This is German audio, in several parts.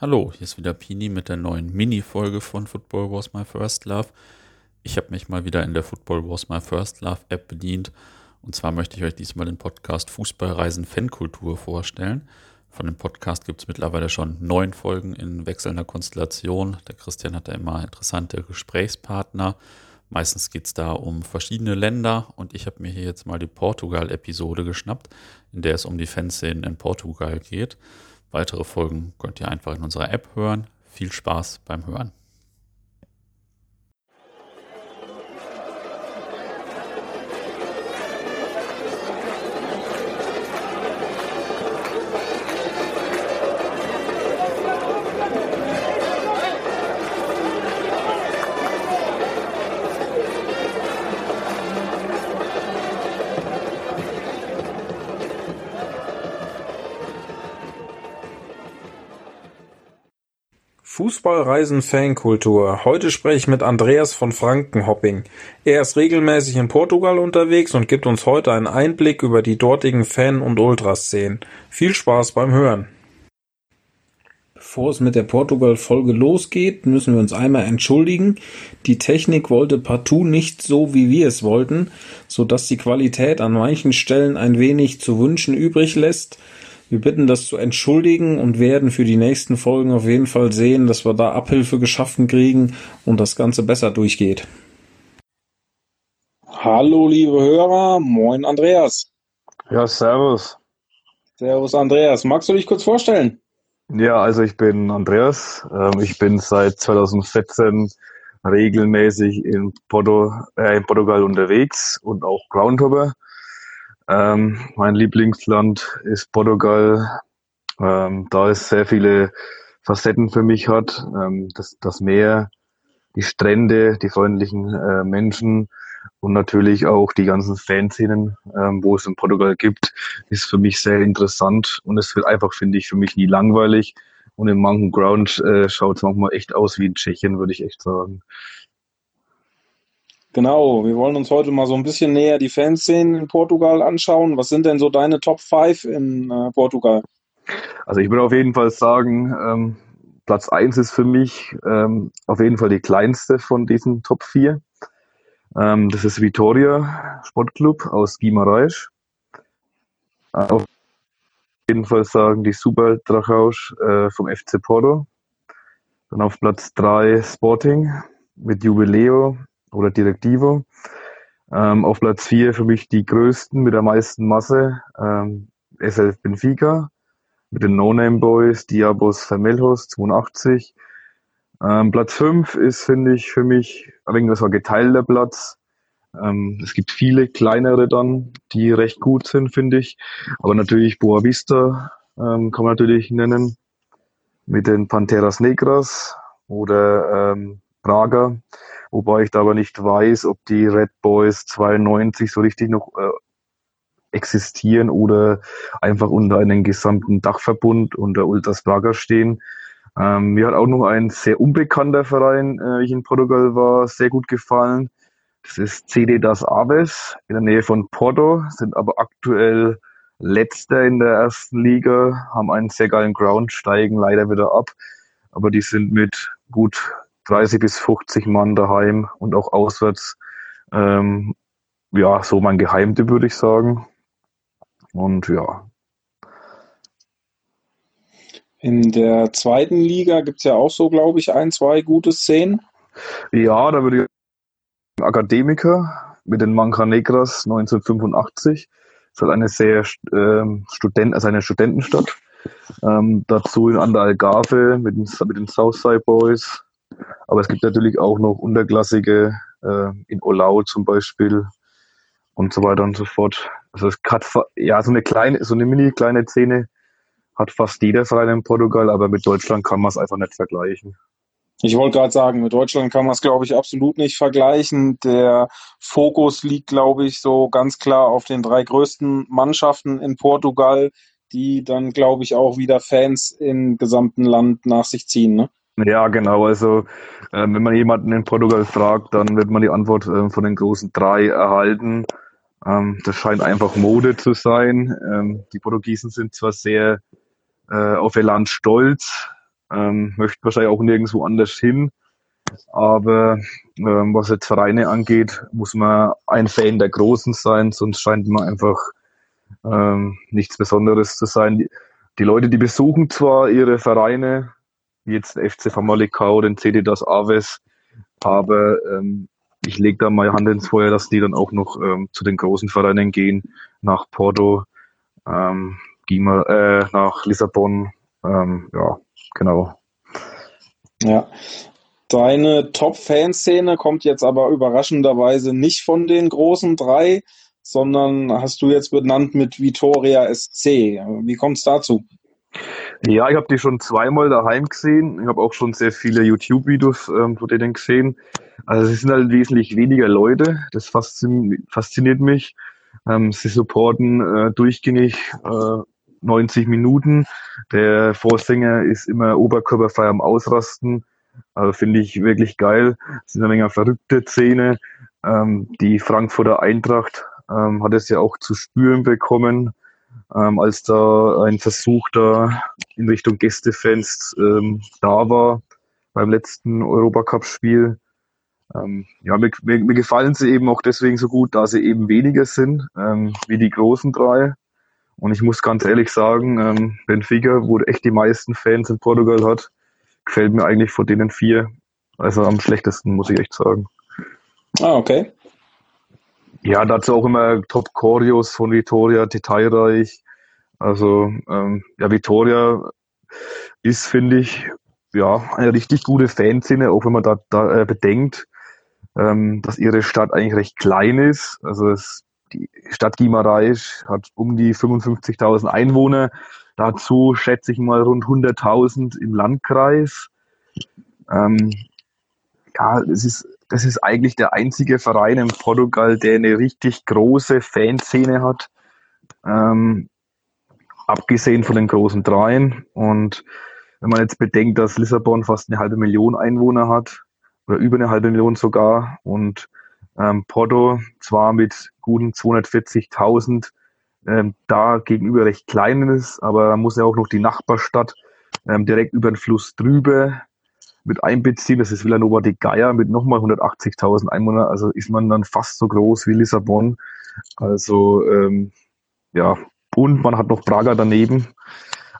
Hallo, hier ist wieder Pini mit der neuen Mini-Folge von Football Was My First Love. Ich habe mich mal wieder in der Football Was My First Love App bedient. Und zwar möchte ich euch diesmal den Podcast Fußballreisen Fankultur vorstellen. Von dem Podcast gibt es mittlerweile schon neun Folgen in wechselnder Konstellation. Der Christian hat da immer interessante Gesprächspartner. Meistens geht es da um verschiedene Länder und ich habe mir hier jetzt mal die Portugal-Episode geschnappt, in der es um die Fanszenen in Portugal geht. Weitere Folgen könnt ihr einfach in unserer App hören. Viel Spaß beim Hören. Fußballreisen Fankultur. Heute spreche ich mit Andreas von Frankenhopping. Er ist regelmäßig in Portugal unterwegs und gibt uns heute einen Einblick über die dortigen Fan- und Ultraszenen. Viel Spaß beim Hören. Bevor es mit der Portugal-Folge losgeht, müssen wir uns einmal entschuldigen. Die Technik wollte partout nicht so, wie wir es wollten, so dass die Qualität an manchen Stellen ein wenig zu wünschen übrig lässt. Wir bitten das zu entschuldigen und werden für die nächsten Folgen auf jeden Fall sehen, dass wir da Abhilfe geschaffen kriegen und das Ganze besser durchgeht. Hallo liebe Hörer, moin Andreas. Ja, servus. Servus Andreas, magst du dich kurz vorstellen? Ja, also ich bin Andreas. Ähm, ich bin seit 2014 regelmäßig in, Porto, äh, in Portugal unterwegs und auch Groundhopper. Ähm, mein Lieblingsland ist Portugal, ähm, da es sehr viele Facetten für mich hat. Ähm, das, das Meer, die Strände, die freundlichen äh, Menschen und natürlich auch die ganzen Fanszenen, ähm, wo es in Portugal gibt, ist für mich sehr interessant und es wird einfach, finde ich, für mich nie langweilig. Und im Mountain Ground äh, schaut es manchmal echt aus wie in Tschechien, würde ich echt sagen. Genau, wir wollen uns heute mal so ein bisschen näher die Fanszenen in Portugal anschauen. Was sind denn so deine Top 5 in äh, Portugal? Also ich würde auf jeden Fall sagen, ähm, Platz 1 ist für mich ähm, auf jeden Fall die kleinste von diesen Top 4. Ähm, das ist Vitoria Sportclub aus Guimarães. Auf jeden Fall sagen die Super Drachausch äh, vom FC Porto. Dann auf Platz 3 Sporting mit Jubileo oder Directivo. Ähm, auf Platz 4 für mich die größten mit der meisten Masse, ähm, SLF Benfica mit den No-Name Boys, Diabos Vermelhos 82. Ähm, Platz 5 ist, finde ich, für mich ein ein geteilter Platz. Ähm, es gibt viele kleinere dann, die recht gut sind, finde ich. Aber natürlich Boa Vista ähm, kann man natürlich nennen. Mit den Panteras Negras oder ähm, Prager wobei ich da aber nicht weiß, ob die Red Boys 92 so richtig noch äh, existieren oder einfach unter einem gesamten Dachverbund unter Ultras Praga stehen. Ähm, mir hat auch noch ein sehr unbekannter Verein, äh, ich in Portugal war, sehr gut gefallen. Das ist CD Das Aves in der Nähe von Porto, sind aber aktuell letzter in der ersten Liga, haben einen sehr geilen Ground, steigen leider wieder ab. Aber die sind mit gut 30 bis 50 Mann daheim und auch auswärts. Ähm, ja, so mein Geheimtipp, würde ich sagen. Und ja. In der zweiten Liga gibt es ja auch so, glaube ich, ein, zwei gute Szenen. Ja, da würde ich Akademiker mit den Manca Negras 1985. Das ist halt eine sehr ähm, Student, also eine Studentenstadt. Ähm, dazu an der Algarve mit den, mit den Southside Boys aber es gibt natürlich auch noch unterklassige äh, in Olau zum Beispiel und so weiter und so fort. Also es hat ja so eine kleine, so eine mini kleine Szene hat fast jeder Verein in Portugal, aber mit Deutschland kann man es einfach nicht vergleichen. Ich wollte gerade sagen, mit Deutschland kann man es, glaube ich, absolut nicht vergleichen. Der Fokus liegt, glaube ich, so ganz klar auf den drei größten Mannschaften in Portugal, die dann, glaube ich, auch wieder Fans im gesamten Land nach sich ziehen. Ne? Ja, genau. Also äh, wenn man jemanden in Portugal fragt, dann wird man die Antwort äh, von den großen drei erhalten. Ähm, das scheint einfach Mode zu sein. Ähm, die Portugiesen sind zwar sehr äh, auf ihr Land stolz, ähm, möchten wahrscheinlich auch nirgendwo anders hin. Aber ähm, was jetzt Vereine angeht, muss man ein Fan der Großen sein, sonst scheint man einfach ähm, nichts Besonderes zu sein. Die, die, Leute, die besuchen zwar ihre Vereine, wie jetzt den FC Famalicão, den CD Das Aves, aber ähm, ich lege da mal Hand ins Feuer, dass die dann auch noch ähm, zu den großen Vereinen gehen, nach Porto, ähm, Gima, äh, nach Lissabon, ähm, ja, genau. Ja. Deine Top-Fanszene kommt jetzt aber überraschenderweise nicht von den großen drei, sondern hast du jetzt benannt mit Vitoria SC. Wie kommt es dazu? Ja, ich habe die schon zweimal daheim gesehen. Ich habe auch schon sehr viele YouTube-Videos ähm, von denen gesehen. Also es sind halt wesentlich weniger Leute. Das fasziniert, mich. Ähm, sie supporten äh, durchgängig äh, 90 Minuten. Der Vorsänger ist immer oberkörperfrei am Ausrasten. Also finde ich wirklich geil. Es sind eine Menge verrückte Szene. Ähm, die Frankfurter Eintracht ähm, hat es ja auch zu spüren bekommen, ähm, als da ein Versuch da in Richtung Gästefans ähm, da war beim letzten Europacup-Spiel. Ähm, ja, mir, mir, mir, gefallen sie eben auch deswegen so gut, da sie eben weniger sind ähm, wie die großen drei. Und ich muss ganz ehrlich sagen, ähm, Benfica, wo echt die meisten Fans in Portugal hat, gefällt mir eigentlich von denen vier. Also am schlechtesten, muss ich echt sagen. Ah, okay. Ja, dazu auch immer Top Choreos von Vitoria, detailreich. Also, ähm, ja, Vitoria ist, finde ich, ja, eine richtig gute Fanszene, auch wenn man da, da äh, bedenkt, ähm, dass ihre Stadt eigentlich recht klein ist. Also es, die Stadt Gimareisch hat um die 55.000 Einwohner. Dazu schätze ich mal rund 100.000 im Landkreis. Ähm, ja, es ist, das ist eigentlich der einzige Verein in Portugal, der eine richtig große Fanszene hat. Ähm, abgesehen von den großen Dreien. Und wenn man jetzt bedenkt, dass Lissabon fast eine halbe Million Einwohner hat, oder über eine halbe Million sogar, und ähm, Porto zwar mit guten 240.000 ähm, da gegenüber recht klein ist, aber man muss ja auch noch die Nachbarstadt ähm, direkt über den Fluss drüber mit einbeziehen. Das ist Villanova de Gaia mit nochmal 180.000 Einwohnern. Also ist man dann fast so groß wie Lissabon. Also ähm, ja, und man hat noch Prager daneben.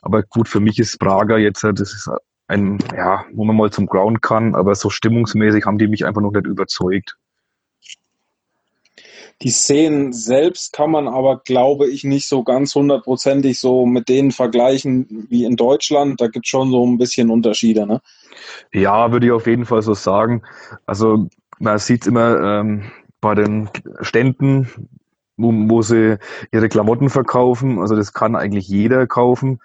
Aber gut, für mich ist Prager jetzt, das ist ein, ja, wo man mal zum Ground kann, aber so stimmungsmäßig haben die mich einfach noch nicht überzeugt. Die Szenen selbst kann man aber, glaube ich, nicht so ganz hundertprozentig so mit denen vergleichen wie in Deutschland. Da gibt es schon so ein bisschen Unterschiede, ne? Ja, würde ich auf jeden Fall so sagen. Also man sieht immer ähm, bei den Ständen, wo, wo sie ihre Klamotten verkaufen. Also das kann eigentlich jeder kaufen.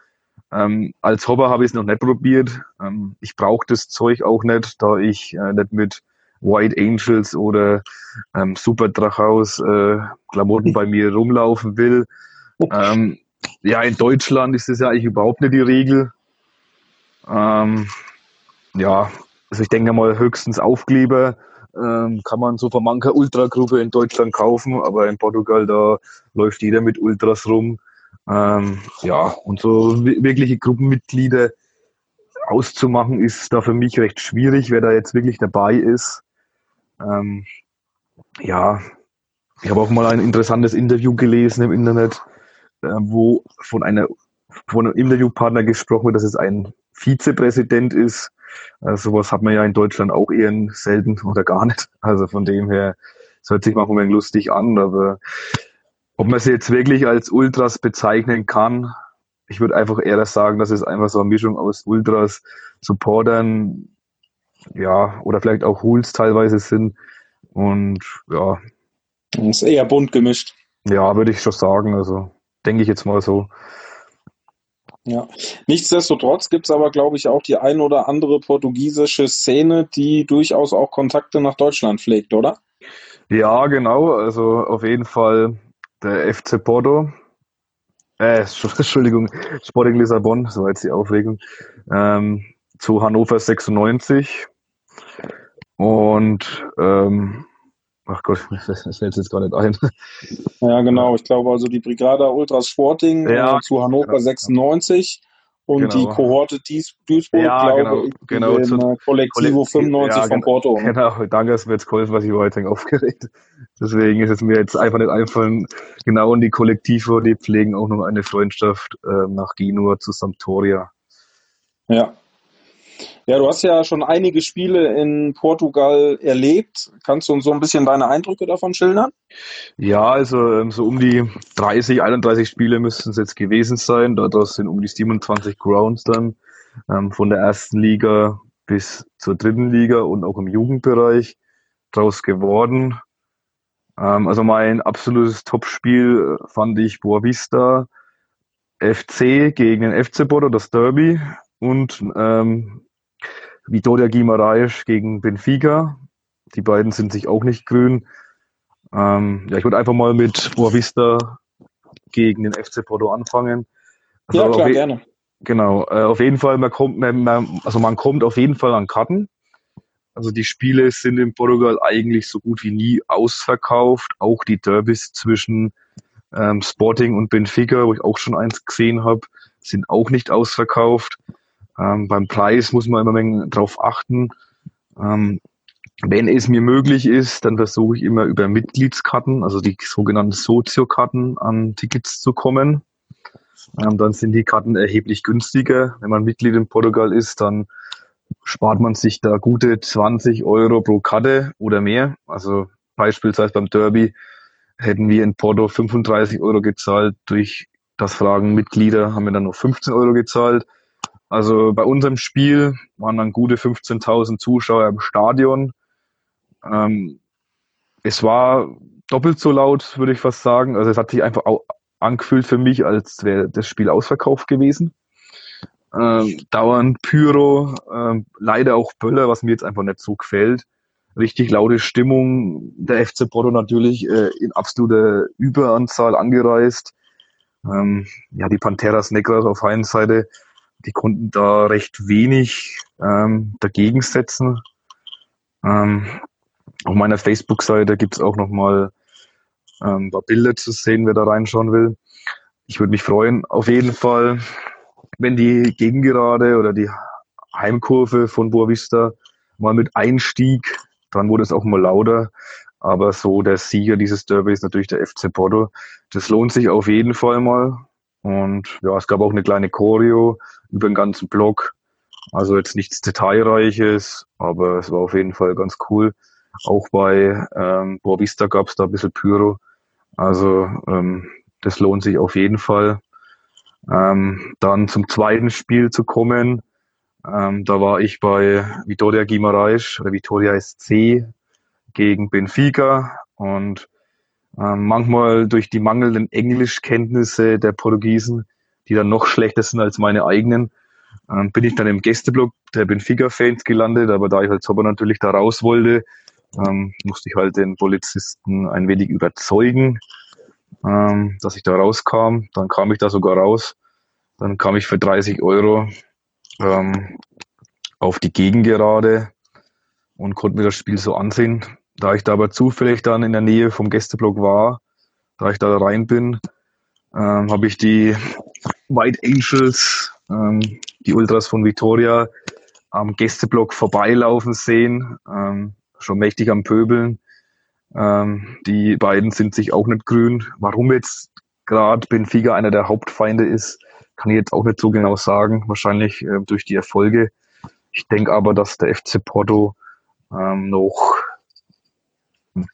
Ähm, als Hobber habe ich es noch nicht probiert. Ähm, ich brauche das Zeug auch nicht, da ich äh, nicht mit White Angels oder ähm, Super Drachaus äh, Klamotten bei mir rumlaufen will. Ähm, ja, in Deutschland ist das ja eigentlich überhaupt nicht die Regel. Ähm, ja, also ich denke mal höchstens Aufkleber ähm, kann man so von mancher Ultragruppe in Deutschland kaufen, aber in Portugal da läuft jeder mit Ultras rum. Ähm, ja, und so wirkliche Gruppenmitglieder auszumachen ist da für mich recht schwierig, wer da jetzt wirklich dabei ist. Ähm, ja, ich habe auch mal ein interessantes Interview gelesen im Internet, äh, wo von einer von einem Interviewpartner gesprochen wird, dass es ein Vizepräsident ist. Also sowas hat man ja in Deutschland auch eher selten oder gar nicht. Also von dem her, es hört sich manchmal lustig an, aber ob man sie jetzt wirklich als Ultras bezeichnen kann, ich würde einfach eher sagen, dass es einfach so eine Mischung aus Ultras, Supportern, ja, oder vielleicht auch Hools teilweise sind. Und ja. Das ist eher bunt gemischt. Ja, würde ich schon sagen. Also denke ich jetzt mal so. Ja, nichtsdestotrotz gibt es aber, glaube ich, auch die ein oder andere portugiesische Szene, die durchaus auch Kontakte nach Deutschland pflegt, oder? Ja, genau. Also auf jeden Fall der FC Porto. Äh, Entschuldigung, Sporting Lissabon, so jetzt die Aufregung. Ähm, zu Hannover 96. Und ähm, ach Gott, das fällt jetzt gar nicht ein. Ja, genau. Ich glaube also die Brigada Ultras Sporting ja, äh, zu Hannover genau. 96 und genau. die Kohorte Duisburg, ja, glaube genau, ich, genau, Kollektivo 95 ja, von Porto. Ne? Genau, danke, dass mir jetzt geholfen, was ich heute aufgeregt. Deswegen ist es mir jetzt einfach nicht einfallen, genau in die Kollektivo, die pflegen auch noch eine Freundschaft äh, nach Genua zu Sampdoria. Ja, ja, du hast ja schon einige Spiele in Portugal erlebt. Kannst du uns so ein bisschen deine Eindrücke davon schildern? Ja, also ähm, so um die 30, 31 Spiele müssten es jetzt gewesen sein. Das sind um die 27 Grounds dann ähm, von der ersten Liga bis zur dritten Liga und auch im Jugendbereich draus geworden. Ähm, also mein absolutes Topspiel äh, fand ich Boavista FC gegen den FC Bodo, das Derby und ähm, Vitoria Guimaraes gegen Benfica. Die beiden sind sich auch nicht grün. Ähm, ja, ich würde einfach mal mit Boavista gegen den FC Porto anfangen. Also ja, klar, gerne. Genau, äh, auf jeden Fall, man kommt, man, man, also man kommt auf jeden Fall an Karten. Also die Spiele sind in Portugal eigentlich so gut wie nie ausverkauft. Auch die Derbys zwischen ähm, Sporting und Benfica, wo ich auch schon eins gesehen habe, sind auch nicht ausverkauft. Ähm, beim Preis muss man immer ein drauf achten. Ähm, wenn es mir möglich ist, dann versuche ich immer über Mitgliedskarten, also die sogenannten Soziokarten, an Tickets zu kommen. Ähm, dann sind die Karten erheblich günstiger. Wenn man Mitglied in Portugal ist, dann spart man sich da gute 20 Euro pro Karte oder mehr. Also beispielsweise beim Derby hätten wir in Porto 35 Euro gezahlt. Durch das Fragen Mitglieder haben wir dann nur 15 Euro gezahlt. Also bei unserem Spiel waren dann gute 15.000 Zuschauer im Stadion. Ähm, es war doppelt so laut, würde ich fast sagen. Also es hat sich einfach auch angefühlt für mich, als wäre das Spiel ausverkauft gewesen. Ähm, dauernd Pyro, ähm, leider auch Böller, was mir jetzt einfach nicht so gefällt. Richtig laute Stimmung. Der FC Porto natürlich äh, in absoluter Überanzahl angereist. Ähm, ja, die Panteras Negras auf einen Seite die konnten da recht wenig ähm, dagegen setzen. Ähm, auf meiner Facebook-Seite gibt es auch nochmal ähm, ein paar Bilder zu sehen, wer da reinschauen will. Ich würde mich freuen, auf jeden Fall, wenn die Gegengerade oder die Heimkurve von Boavista mal mit Einstieg, dann wurde es auch mal lauter. Aber so der Sieger dieses Derby ist natürlich der FC Porto. Das lohnt sich auf jeden Fall mal. Und ja, es gab auch eine kleine Choreo über den ganzen Block. Also jetzt nichts Detailreiches, aber es war auf jeden Fall ganz cool. Auch bei ähm, Boavista gab es da ein bisschen Pyro. Also ähm, das lohnt sich auf jeden Fall. Ähm, dann zum zweiten Spiel zu kommen. Ähm, da war ich bei Vitoria Guimarães oder Vitoria SC gegen Benfica und ähm, manchmal durch die mangelnden Englischkenntnisse der Portugiesen, die dann noch schlechter sind als meine eigenen, ähm, bin ich dann im Gästeblock der Benfica-Fans gelandet. Aber da ich als Hopper natürlich da raus wollte, ähm, musste ich halt den Polizisten ein wenig überzeugen, ähm, dass ich da rauskam. Dann kam ich da sogar raus. Dann kam ich für 30 Euro auf die Gegengerade und konnte mir das Spiel so ansehen. Da ich da aber zufällig dann in der Nähe vom Gästeblock war, da ich da rein bin, ähm, habe ich die White Angels, ähm, die Ultras von Vitoria, am Gästeblock vorbeilaufen sehen, ähm, schon mächtig am Pöbeln. Ähm, die beiden sind sich auch nicht grün. Warum jetzt gerade Benfica einer der Hauptfeinde ist, kann ich jetzt auch nicht so genau sagen. Wahrscheinlich äh, durch die Erfolge. Ich denke aber, dass der FC Porto ähm, noch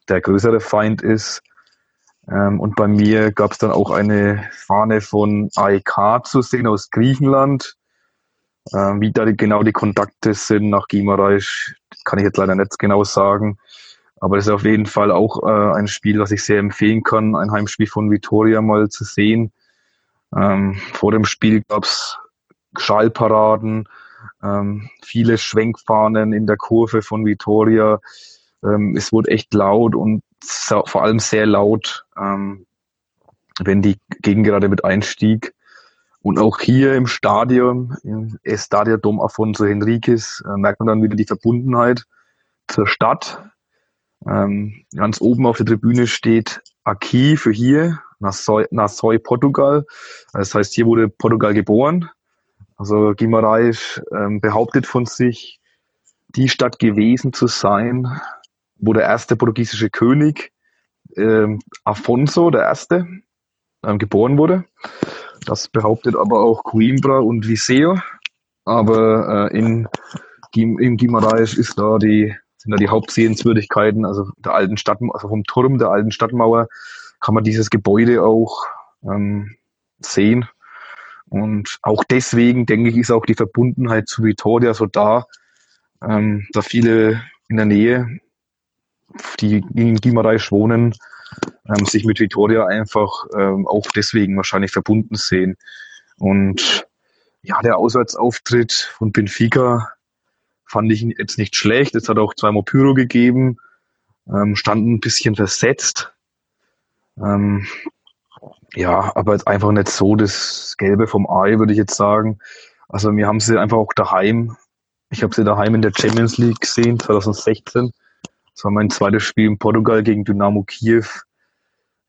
der größere Feind ist. Ähm, und bei mir gab es dann auch eine Fahne von AEK zu sehen aus Griechenland. Ähm, wie da die, genau die Kontakte sind nach Gimareisch, kann ich jetzt leider nicht genau sagen. Aber es ist auf jeden Fall auch äh, ein Spiel, das ich sehr empfehlen kann, ein Heimspiel von Vitoria mal zu sehen. Ähm, vor dem Spiel gab es Schallparaden, ähm, viele Schwenkfahnen in der Kurve von Vitoria. Ähm, es wurde echt laut und vor allem sehr laut, ähm, wenn die Gegend gerade mit einstieg. Und auch hier im Stadion, im Estadio Dom Afonso Henriquez, äh, merkt man dann wieder die Verbundenheit zur Stadt. Ähm, ganz oben auf der Tribüne steht Aqui für hier, Nassoi, Nassoi Portugal. Das heißt, hier wurde Portugal geboren. Also Guimarães ähm, behauptet von sich, die Stadt gewesen zu sein, wo der erste portugiesische König ähm, Afonso der Erste ähm, geboren wurde. Das behauptet aber auch Coimbra und Viseu. Aber äh, in, in Guimarães ist da die, sind da die Hauptsehenswürdigkeiten, also der alten Stadt, also vom Turm der alten Stadtmauer kann man dieses Gebäude auch ähm, sehen. Und auch deswegen, denke ich, ist auch die Verbundenheit zu Vitoria so da, ähm, da viele in der Nähe, die in Guimarães wohnen, ähm, sich mit Vitoria einfach ähm, auch deswegen wahrscheinlich verbunden sehen. Und ja, der Auswärtsauftritt von Benfica fand ich jetzt nicht schlecht. Es hat auch zweimal Pyro gegeben, ähm, standen ein bisschen versetzt. Ähm, ja, aber jetzt einfach nicht so das Gelbe vom Ei, würde ich jetzt sagen. Also wir haben sie einfach auch daheim. Ich habe sie daheim in der Champions League gesehen, 2016. Das war mein zweites Spiel in Portugal gegen Dynamo Kiew.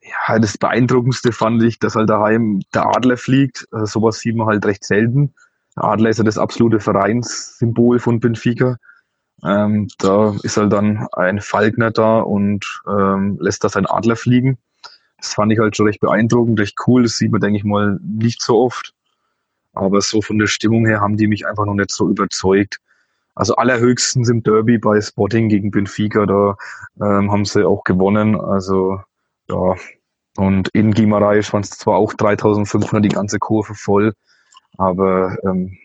Ja, das Beeindruckendste fand ich, dass halt daheim der Adler fliegt. Also sowas sieht man halt recht selten. Der Adler ist ja das absolute Vereinssymbol von Benfica. Ähm, da ist halt dann ein Falkner da und ähm, lässt da seinen Adler fliegen. Das fand ich halt schon recht beeindruckend, recht cool. Das sieht man, denke ich mal, nicht so oft. Aber so von der Stimmung her haben die mich einfach noch nicht so überzeugt. Also allerhöchstens im Derby bei Sporting gegen Benfica, da ähm, haben sie auch gewonnen. Also ja, und in Guimarães waren es zwar auch 3500 die ganze Kurve voll, aber ähm,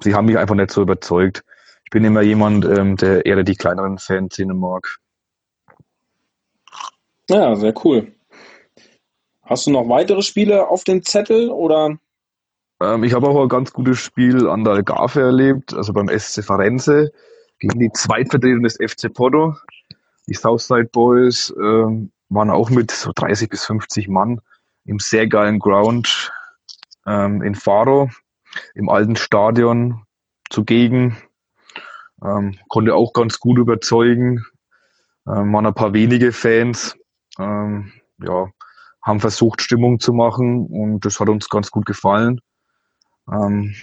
sie haben mich einfach nicht so überzeugt. Ich bin immer jemand, ähm, der eher die kleineren Fanszenen mag. Ja, sehr cool. Hast du noch weitere Spiele auf dem Zettel oder? Ähm, ich habe auch ein ganz gutes Spiel an der Algarve erlebt, also beim SC Farense gegen die Zweitvertretung des FC Porto. Die Southside Boys ähm, waren auch mit so 30 bis 50 Mann im sehr geilen Ground ähm, in Faro, im alten Stadion zugegen. Ähm, konnte auch ganz gut überzeugen. Ähm, waren ein paar wenige Fans. Ähm, ja, haben versucht, Stimmung zu machen und das hat uns ganz gut gefallen. Ähm,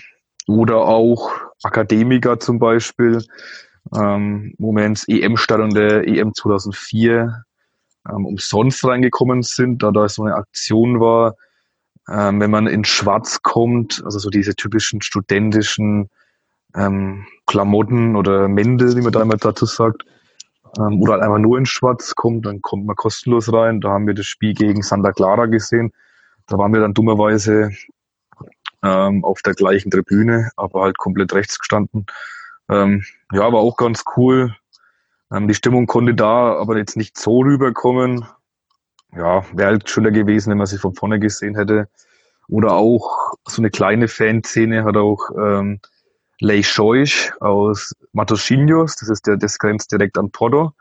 oder auch Akademiker zum Beispiel, ähm, wo wir ins EM-Stadion der EM 2004 ähm, umsonst reingekommen sind, da da so eine Aktion war, ähm, wenn man in Schwarz kommt, also so diese typischen studentischen ähm, Klamotten oder Mäntel, wie man da immer dazu sagt, ähm, oder halt einfach nur in Schwarz kommt, dann kommt man kostenlos rein. Da haben wir das Spiel gegen Santa Clara gesehen. Da waren wir dann dummerweise ähm, auf der gleichen Tribüne, aber halt komplett rechts gestanden. Ähm, ja, war auch ganz cool. Ähm, die Stimmung konnte da aber jetzt nicht so rüberkommen. Ja, wäre halt schöner gewesen, wenn man sie von vorne gesehen hätte. Oder auch so eine kleine Fanszene hat auch ähm, Lei Scheuch aus Matosinhos, das ist der, das grenzt direkt an Porto.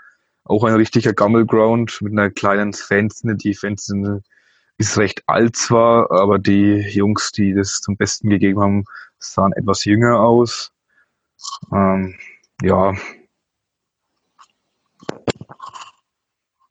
Auch ein richtiger Gammelground mit einer kleinen Fanszene. Die Fanszene ist recht alt zwar, aber die Jungs, die das zum Besten gegeben haben, sahen etwas jünger aus. Ähm, ja.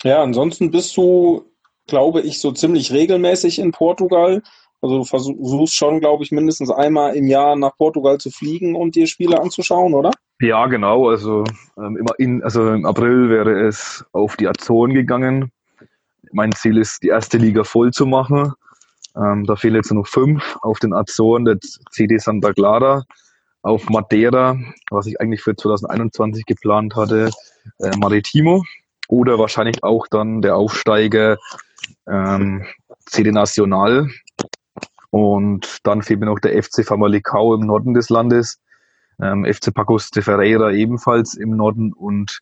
Ja, ansonsten bist du, glaube ich, so ziemlich regelmäßig in Portugal. Also du versuchst schon, glaube ich, mindestens einmal im Jahr nach Portugal zu fliegen und dir Spiele anzuschauen, oder? Ja, genau. Also ähm, immer in, also im April wäre es auf die Azoren gegangen. Mein Ziel ist, die erste Liga voll zu machen. Ähm, da fehlen jetzt nur fünf. Auf den Azoren, der CD Santa Clara, auf Madeira, was ich eigentlich für 2021 geplant hatte, äh, Maritimo. Oder wahrscheinlich auch dann der Aufsteiger ähm, CD Nacional. Und dann fehlt mir noch der FC Famalicão im Norden des Landes, ähm, FC Pacos de Ferreira ebenfalls im Norden und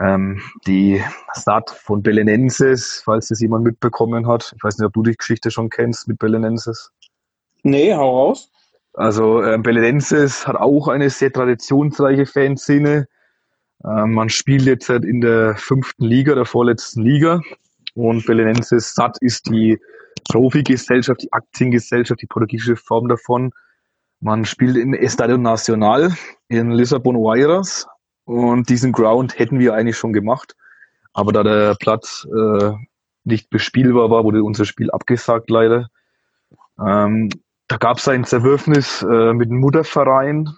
ähm, die SAT von Belenenses, falls das jemand mitbekommen hat. Ich weiß nicht, ob du die Geschichte schon kennst mit Belenenses. Nee, hau raus. Also ähm, Belenenses hat auch eine sehr traditionsreiche Fanszene. Ähm, man spielt jetzt halt in der fünften Liga, der vorletzten Liga. Und Belenenses SAT ist die Profi-Gesellschaft, die Aktiengesellschaft, die portugiesische Form davon. Man spielt im Estadio Nacional in Lissabon Oeiras und diesen Ground hätten wir eigentlich schon gemacht. Aber da der Platz äh, nicht bespielbar war, wurde unser Spiel abgesagt leider. Ähm, da gab es ein Zerwürfnis äh, mit dem Mutterverein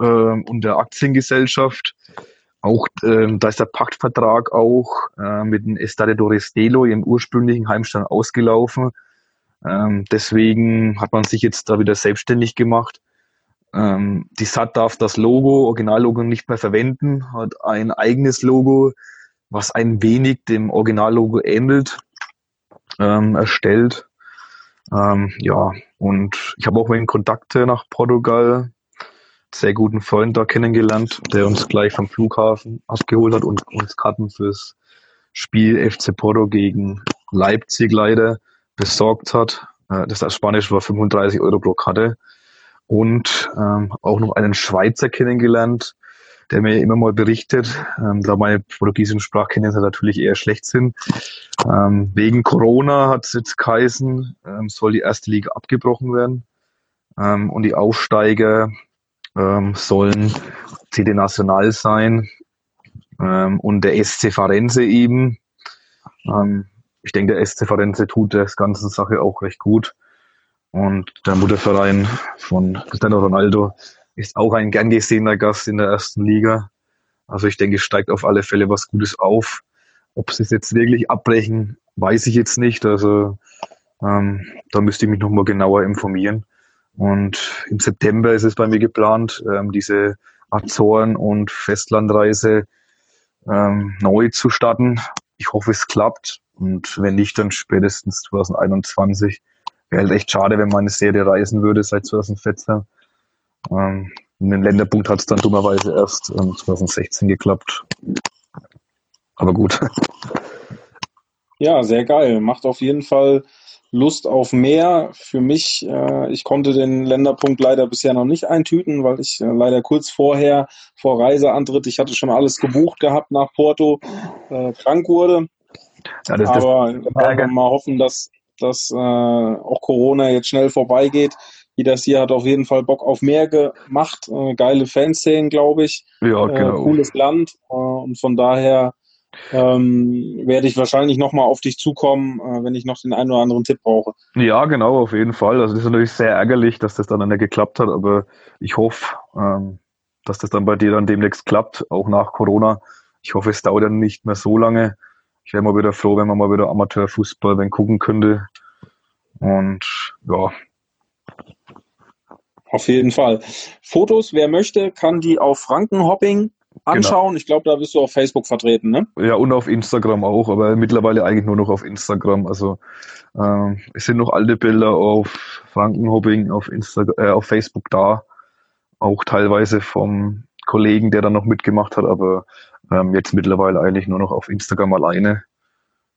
äh, und der Aktiengesellschaft. Auch äh, da ist der Paktvertrag auch äh, mit dem Estade Dorestelo, ihrem ursprünglichen Heimstand, ausgelaufen. Ähm, deswegen hat man sich jetzt da wieder selbstständig gemacht. Ähm, die SAT darf das Logo, Originallogo nicht mehr verwenden, hat ein eigenes Logo, was ein wenig dem Originallogo ähnelt, ähm, erstellt. Ähm, ja, und ich habe auch mal Kontakte nach Portugal, sehr guten Freund da kennengelernt, der uns gleich vom Flughafen abgeholt hat und uns Karten fürs Spiel FC Porto gegen Leipzig leider besorgt hat. Äh, das Spanisch war 35 Euro pro Karte. Und ähm, auch noch einen Schweizer kennengelernt, der mir immer mal berichtet, ähm, da meine portugiesischen Sprachkenntnisse natürlich eher schlecht sind. Ähm, wegen Corona hat es jetzt geheißen, ähm, soll die erste Liga abgebrochen werden. Ähm, und die Aufsteiger ähm, sollen CD National sein ähm, und der SC Farense eben. Ähm, ich denke, der SC Farense tut der ganzen Sache auch recht gut. Und der Mutterverein von Cristiano Ronaldo ist auch ein gern gesehener Gast in der ersten Liga. Also ich denke, es steigt auf alle Fälle was Gutes auf. Ob sie es jetzt wirklich abbrechen, weiß ich jetzt nicht. Also ähm, da müsste ich mich nochmal genauer informieren. Und im September ist es bei mir geplant, ähm, diese Azoren- und Festlandreise ähm, neu zu starten. Ich hoffe, es klappt. Und wenn nicht, dann spätestens 2021. Wäre halt echt schade, wenn meine Serie reisen würde seit 2014. Ähm, den Länderpunkt hat es dann dummerweise erst ähm, 2016 geklappt. Aber gut. Ja, sehr geil. Macht auf jeden Fall Lust auf mehr. Für mich, äh, ich konnte den Länderpunkt leider bisher noch nicht eintüten, weil ich äh, leider kurz vorher, vor Reiseantritt, ich hatte schon alles gebucht gehabt nach Porto, äh, krank wurde. Ja, das, Aber das, das mal hoffen, dass, dass äh, auch Corona jetzt schnell vorbeigeht. Jeder hier hat auf jeden Fall Bock auf mehr gemacht. Äh, geile Fanszenen, glaube ich. Ja, äh, genau. cooles Land. Äh, und von daher ähm, werde ich wahrscheinlich nochmal auf dich zukommen, äh, wenn ich noch den einen oder anderen Tipp brauche. Ja, genau, auf jeden Fall. Also es ist natürlich sehr ärgerlich, dass das dann nicht geklappt hat, aber ich hoffe, ähm, dass das dann bei dir dann demnächst klappt, auch nach Corona. Ich hoffe, es dauert dann nicht mehr so lange. Ich wäre mal wieder froh, wenn man mal wieder Amateurfußball wenn gucken könnte. Und ja. Auf jeden Fall. Fotos, wer möchte, kann die auf Frankenhopping Genau. anschauen. Genau. Ich glaube, da bist du auf Facebook vertreten, ne? Ja, und auf Instagram auch, aber mittlerweile eigentlich nur noch auf Instagram. Also äh, es sind noch alte Bilder auf Frankenhopping, auf, Instagram, äh, auf Facebook da. Auch teilweise vom Kollegen, der da noch mitgemacht hat, aber ähm, jetzt mittlerweile eigentlich nur noch auf Instagram alleine.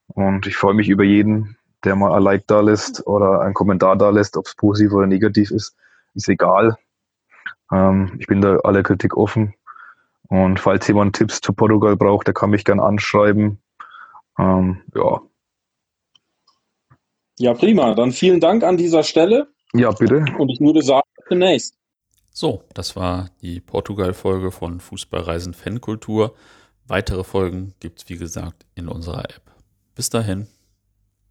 Und ich freue mich über jeden, der mal ein Like da lässt oder einen Kommentar da lässt, ob es positiv oder negativ ist, ist egal. Ähm, ich bin da alle Kritik offen. Und falls jemand Tipps zu Portugal braucht, der kann mich gern anschreiben. Ähm, ja. Ja, prima. Dann vielen Dank an dieser Stelle. Ja, bitte. Und ich würde sagen, demnächst. So, das war die Portugal-Folge von Fußballreisen Fankultur. Weitere Folgen gibt es, wie gesagt, in unserer App. Bis dahin.